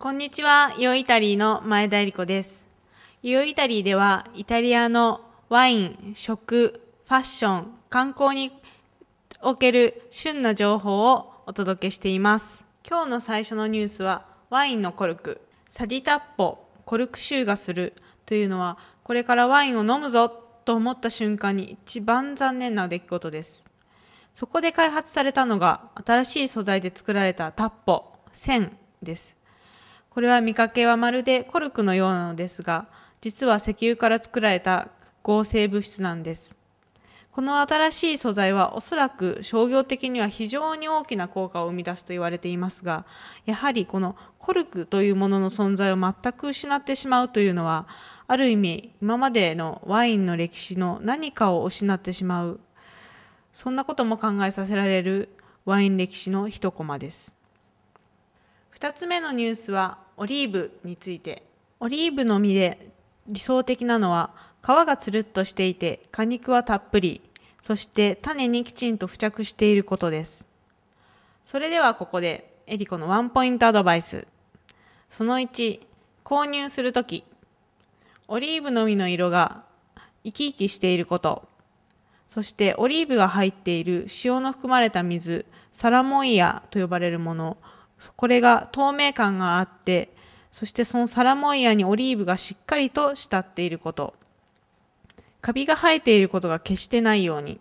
こんにちは、イオイタリーの前田理子です。イオイタリーでは、イタリアのワイン、食、ファッション、観光における旬な情報をお届けしています。今日の最初のニュースは、ワインのコルク、サディタッポ、コルク臭がするというのは、これからワインを飲むぞと思った瞬間に一番残念な出来事です。そこで開発されたのが新しい素材で作られたタッポ、線です。これは見かけはまるでコルクのようなのですが、実は石油から作られた合成物質なんです。この新しい素材はおそらく商業的には非常に大きな効果を生み出すと言われていますが、やはりこのコルクというものの存在を全く失ってしまうというのは、ある意味今までのワインの歴史の何かを失ってしまう、そんなことも考えさせられるワイン歴史の一コマです。2つ目のニュースはオリーブについて。オリーブの実で理想的なのは皮がつるっとしていて果肉はたっぷり。そして種にきちんと付着していることです。それではここでエリコのワンポイントアドバイス。その1購入するときオリーブの実の色が生き生きしていること。そしてオリーブが入っている塩の含まれた水サラモイヤと呼ばれるもの。これが透明感があってそしてそのサラモイヤにオリーブがしっかりと浸っていること。カビが生えていることが決してないように。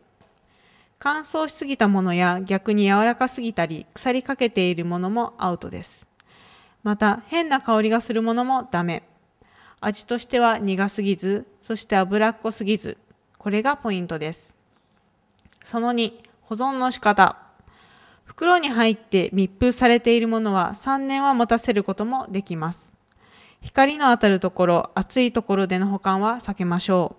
乾燥しすぎたものや逆に柔らかすぎたり腐りかけているものもアウトです。また変な香りがするものもダメ。味としては苦すぎずそして脂っこすぎず。これがポイントです。その2保存の仕方。袋に入って密封されているものは3年は持たせることもできます。光の当たるところ、暑いところでの保管は避けましょ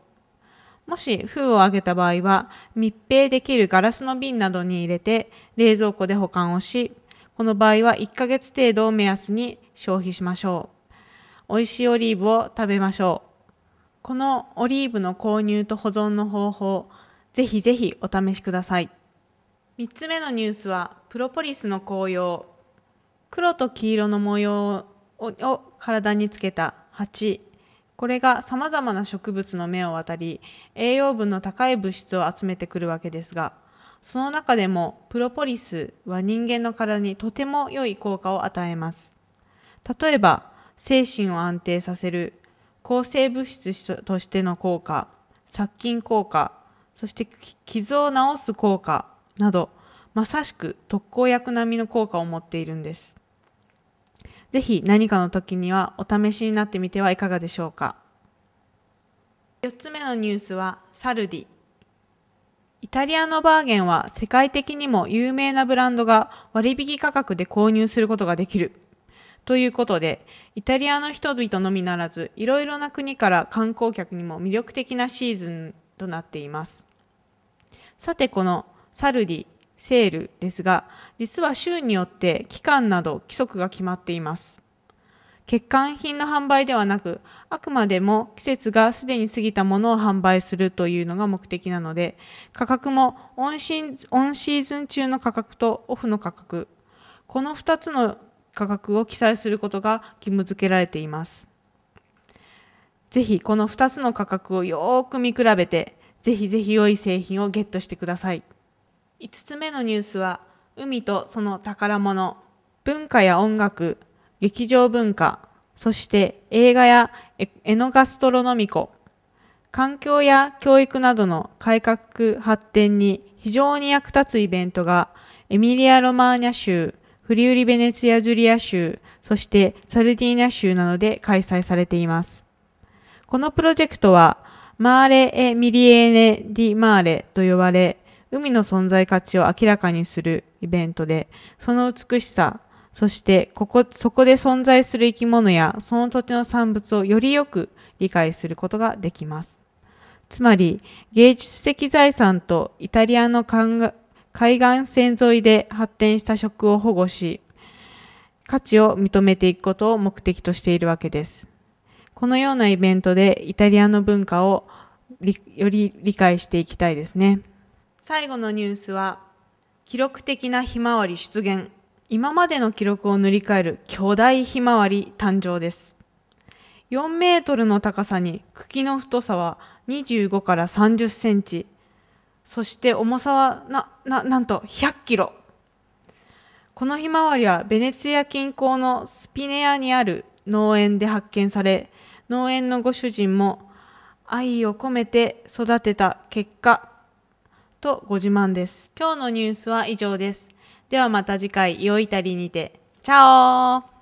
う。もし封を開けた場合は密閉できるガラスの瓶などに入れて冷蔵庫で保管をし、この場合は1ヶ月程度を目安に消費しましょう。美味しいオリーブを食べましょう。このオリーブの購入と保存の方法、ぜひぜひお試しください。3つ目のニュースはプロポリスの紅葉黒と黄色の模様を体につけた。鉢これがさまざまな植物の芽を渡り栄養分の高い物質を集めてくるわけですがその中でもプロポリスは人間の体にとても良い効果を与えます。例えば精神を安定させる。抗生物質としての効果。殺菌効果。そして傷を治す効果。などまさしく特効薬並みの効果を持っているんです。ぜひ何かの時にはお試しになってみてはいかがでしょうか。4つ目のニュースはサルディ。イタリアのバーゲンは世界的にも有名なブランドが割引価格で購入することができる。ということで、イタリアの人々のみならず、いろいろな国から観光客にも魅力的なシーズンとなっています。さて、このサルディ、セールですが、実は州によって期間など規則が決まっています。欠陥品の販売ではなく、あくまでも季節がすでに過ぎたものを販売するというのが目的なので、価格もオンシーズン中の価格とオフの価格、この2つの価格を記載することが義務付けられています。ぜひこの2つの価格をよーく見比べて、ぜひぜひ良い製品をゲットしてください。5つ目のニュースは海とその宝物文化や音楽劇場文化そして映画やエノガストロノミコ。環境や教育などの改革発展に非常に役立つイベントがエミリア・ロマーニャ州フリウリ・ベネツィア・ジュリア州そしてサルディーニャ州などで開催されています。このプロジェクトはマーレ・エ・ミリエーネ・ディ・マーレと呼ばれ海の存在価値を明らかにするイベントで、その美しさ、そしてここ、そこで存在する生き物やその土地の産物をよりよく理解することができます。つまり、芸術的財産とイタリアの海岸線沿いで発展した食を保護し、価値を認めていくことを目的としているわけです。このようなイベントでイタリアの文化をより理解していきたいですね。最後のニュースは記録的なひまわり出現。今までの記録を塗り替える巨大ひまわり誕生です。4メートルの高さに茎の太さは25から30センチ。そして重さはなななんと100キロ。このひまわりはベネツィア近郊のスピネアにある農園で発見され農園のご主人も愛を込めて育てた結果とご自慢です。今日のニュースは以上です。ではまた次回、良いたりにて。チャオ